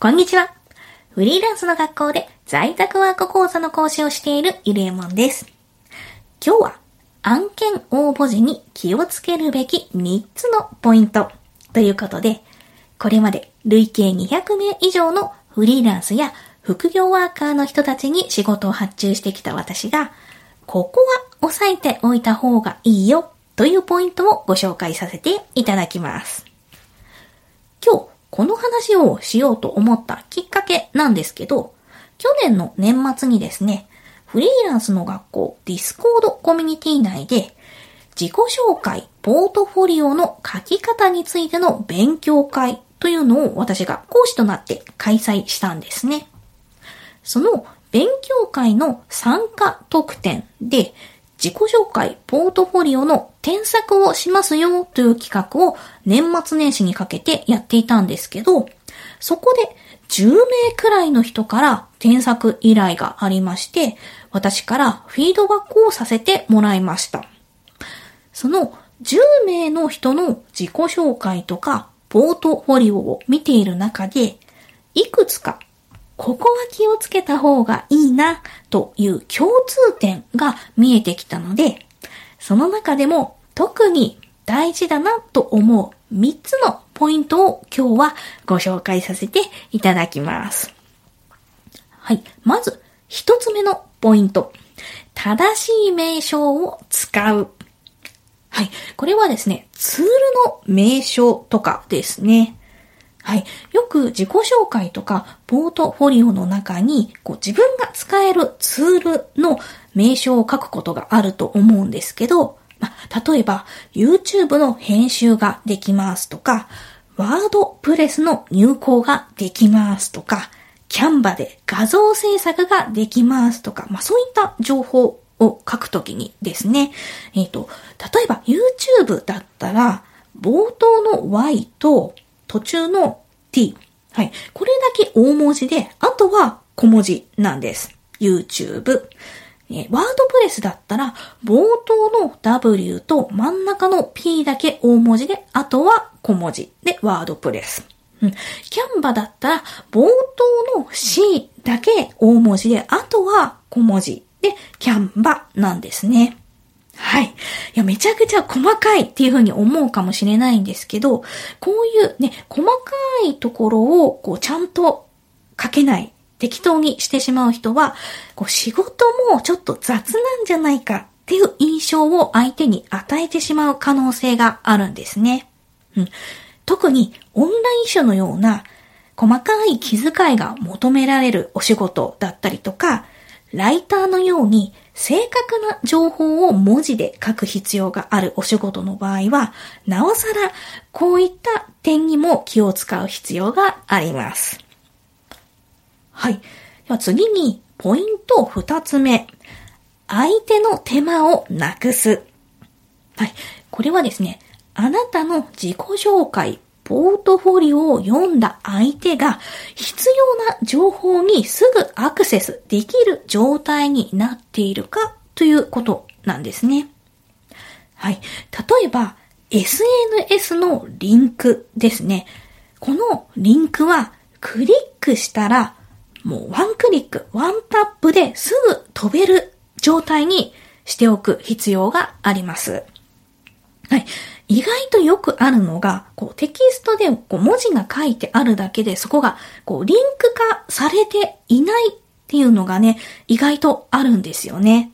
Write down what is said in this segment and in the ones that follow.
こんにちは。フリーランスの学校で在宅ワーク講座の講師をしているゆりえもんです。今日は案件応募時に気をつけるべき3つのポイントということで、これまで累計200名以上のフリーランスや副業ワーカーの人たちに仕事を発注してきた私が、ここは押さえておいた方がいいよというポイントをご紹介させていただきます。今日この話をしようと思ったきっかけなんですけど、去年の年末にですね、フリーランスの学校 Discord コミュニティ内で自己紹介、ポートフォリオの書き方についての勉強会というのを私が講師となって開催したんですね。その勉強会の参加特典で自己紹介、ポートフォリオの添削をしますよという企画を年末年始にかけてやっていたんですけど、そこで10名くらいの人から添削依頼がありまして、私からフィードバックをさせてもらいました。その10名の人の自己紹介とかポートフォリオを見ている中で、いくつかここは気をつけた方がいいなという共通点が見えてきたので、その中でも特に大事だなと思う3つのポイントを今日はご紹介させていただきます。はい。まず、1つ目のポイント。正しい名称を使う。はい。これはですね、ツールの名称とかですね。はい。よく自己紹介とかポートフォリオの中にこう自分が使えるツールの名称を書くことがあると思うんですけど、ま例えば YouTube の編集ができますとか、ワードプレスの入稿ができますとか、キャンバで画像制作ができますとか、まあそういった情報を書くときにですね、えっ、ー、と、例えば YouTube だったら、冒頭の Y と途中の t。はい。これだけ大文字で、あとは小文字なんです。YouTube。えワードプレスだったら、冒頭の W と真ん中の P だけ大文字で、あとは小文字でワードプレス。うん、キャンバだったら、冒頭の C だけ大文字で、あとは小文字で、キャンバなんですね。はい。いや、めちゃくちゃ細かいっていうふうに思うかもしれないんですけど、こういうね、細かいところを、こう、ちゃんと書けない、適当にしてしまう人は、こう、仕事もちょっと雑なんじゃないかっていう印象を相手に与えてしまう可能性があるんですね。うん。特に、オンライン書のような、細かい気遣いが求められるお仕事だったりとか、ライターのように正確な情報を文字で書く必要があるお仕事の場合は、なおさらこういった点にも気を使う必要があります。はい。では次に、ポイント二つ目。相手の手間をなくす。はい。これはですね、あなたの自己紹介、ポートフォリオを読んだ相手が必要な情報にすぐアクセスできる状態になっているかということなんですね。はい。例えば、SNS のリンクですね。このリンクはクリックしたらもうワンクリック、ワンタップですぐ飛べる状態にしておく必要があります。はい。意外とよくあるのが、こうテキストでこう文字が書いてあるだけで、そこがこうリンク化されていないっていうのがね、意外とあるんですよね。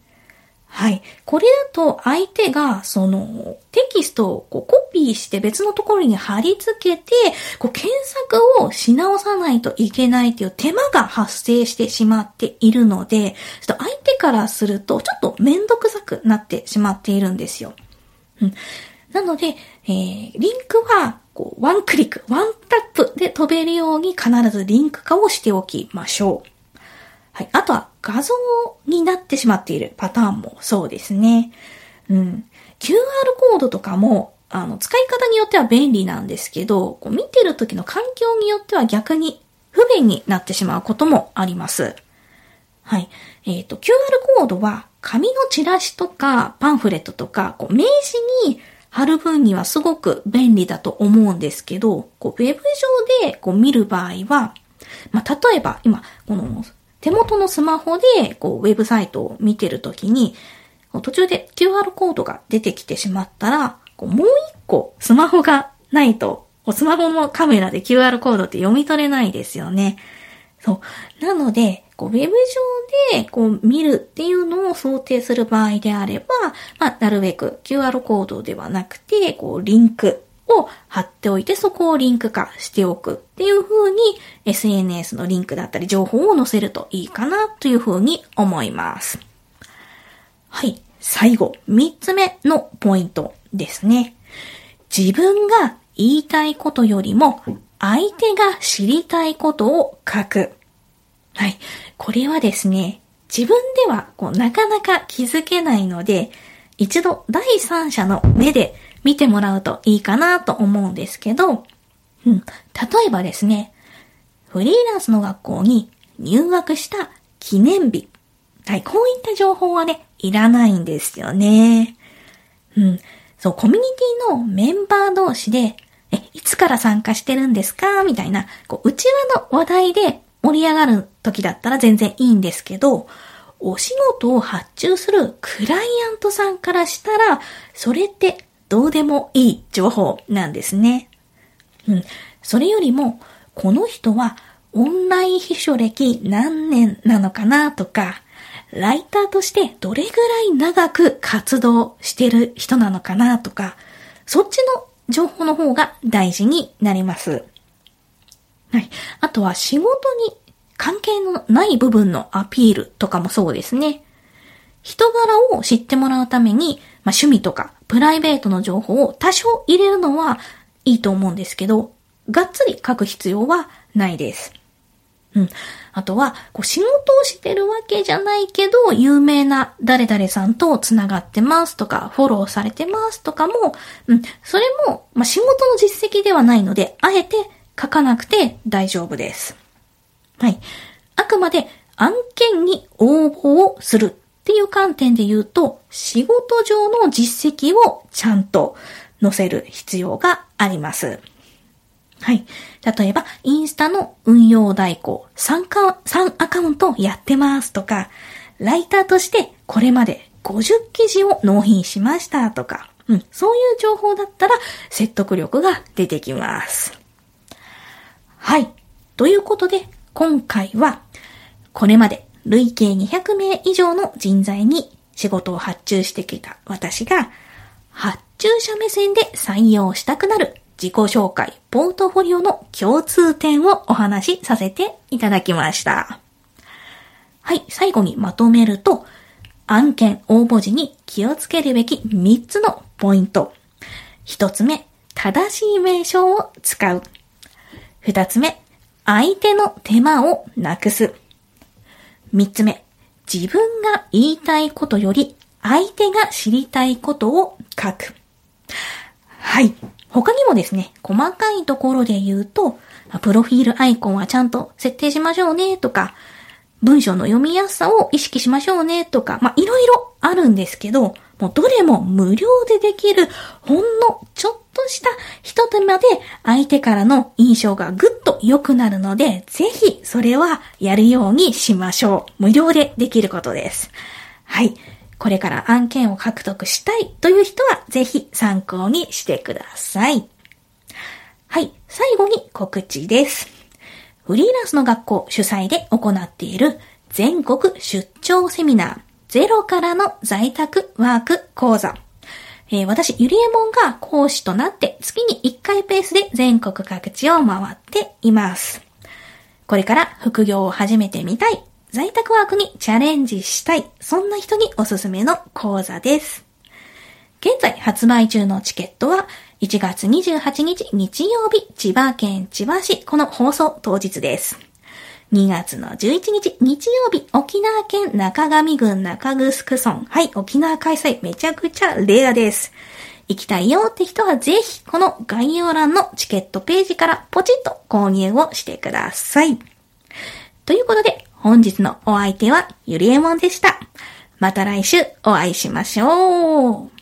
はい。これだと相手がそのテキストをこうコピーして別のところに貼り付けて、こう検索をし直さないといけないっていう手間が発生してしまっているので、ちょっと相手からするとちょっとめんどくさくなってしまっているんですよ。うんなので、えー、リンクは、こう、ワンクリック、ワンタップで飛べるように必ずリンク化をしておきましょう。はい。あとは、画像になってしまっているパターンもそうですね。うん。QR コードとかも、あの、使い方によっては便利なんですけど、こう見てる時の環境によっては逆に不便になってしまうこともあります。はい。えっ、ー、と、QR コードは紙のチラシとかパンフレットとか、こう名刺に貼る分にはすごく便利だと思うんですけど、こうウェブ上でこう見る場合は、まあ、例えば今、この手元のスマホでこうウェブサイトを見てるときに、途中で QR コードが出てきてしまったら、こうもう一個スマホがないと、スマホのカメラで QR コードって読み取れないですよね。そう。なので、こう、ウェブ上で、こう、見るっていうのを想定する場合であれば、まあ、なるべく QR コードではなくて、こう、リンクを貼っておいて、そこをリンク化しておくっていう風に、SNS のリンクだったり情報を載せるといいかなという風に思います。はい。最後、三つ目のポイントですね。自分が言いたいことよりも、相手が知りたいことを書く。はい。これはですね、自分ではこうなかなか気づけないので、一度第三者の目で見てもらうといいかなと思うんですけど、うん、例えばですね、フリーランスの学校に入学した記念日。はい、こういった情報はね、いらないんですよね。うん。そう、コミュニティのメンバー同士で、え、いつから参加してるんですか？みたいな、こう、内輪の話題で盛り上がる時だったら全然いいんですけど、お仕事を発注するクライアントさんからしたら、それってどうでもいい情報なんですね。うん。それよりも、この人はオンライン秘書歴何年なのかなとか、ライターとしてどれぐらい長く活動してる人なのかなとか、そっちの情報の方が大事になります。はい。あとは仕事に関係のない部分のアピールとかもそうですね。人柄を知ってもらうために、まあ、趣味とかプライベートの情報を多少入れるのはいいと思うんですけど、がっつり書く必要はないです。うん。あとは、こう仕事をしてるわけじゃないけど、有名な誰々さんと繋がってますとか、フォローされてますとかも、うん、それも、まあ、仕事の実績ではないので、あえて書かなくて大丈夫です。はい。あくまで案件に応募をするっていう観点で言うと、仕事上の実績をちゃんと載せる必要があります。はい。例えば、インスタの運用代行3か、3アカウントやってますとか、ライターとしてこれまで50記事を納品しましたとか、うん、そういう情報だったら説得力が出てきます。はい。ということで、今回は、これまで累計200名以上の人材に仕事を発注してきた私が、発注者目線で採用したくなる自己紹介、ポートフォリオの共通点をお話しさせていただきました。はい、最後にまとめると、案件応募時に気をつけるべき3つのポイント。1つ目、正しい名称を使う。2つ目、相手の手間をなくす。3つ目、自分が言いたいことより相手が知りたいことを書く。はい。他にもですね、細かいところで言うと、プロフィールアイコンはちゃんと設定しましょうねとか、文章の読みやすさを意識しましょうねとか、ま、いろいろあるんですけど、もうどれも無料でできる、ほんのちょっととした一手間で相手からの印象がぐっと良くなるので、ぜひそれはやるようにしましょう。無料でできることです。はい。これから案件を獲得したいという人はぜひ参考にしてください。はい。最後に告知です。フリーランスの学校主催で行っている全国出張セミナーゼロからの在宅ワーク講座。えー、私、ゆりえもんが講師となって月に1回ペースで全国各地を回っています。これから副業を始めてみたい在宅ワークにチャレンジしたい、そんな人におすすめの講座です。現在発売中のチケットは1月28日日曜日、千葉県千葉市、この放送当日です。2月の11日日曜日、沖縄県中上郡中城村。はい、沖縄開催めちゃくちゃレアです。行きたいよって人はぜひ、この概要欄のチケットページからポチッと購入をしてください。ということで、本日のお相手はゆりえもんでした。また来週お会いしましょう。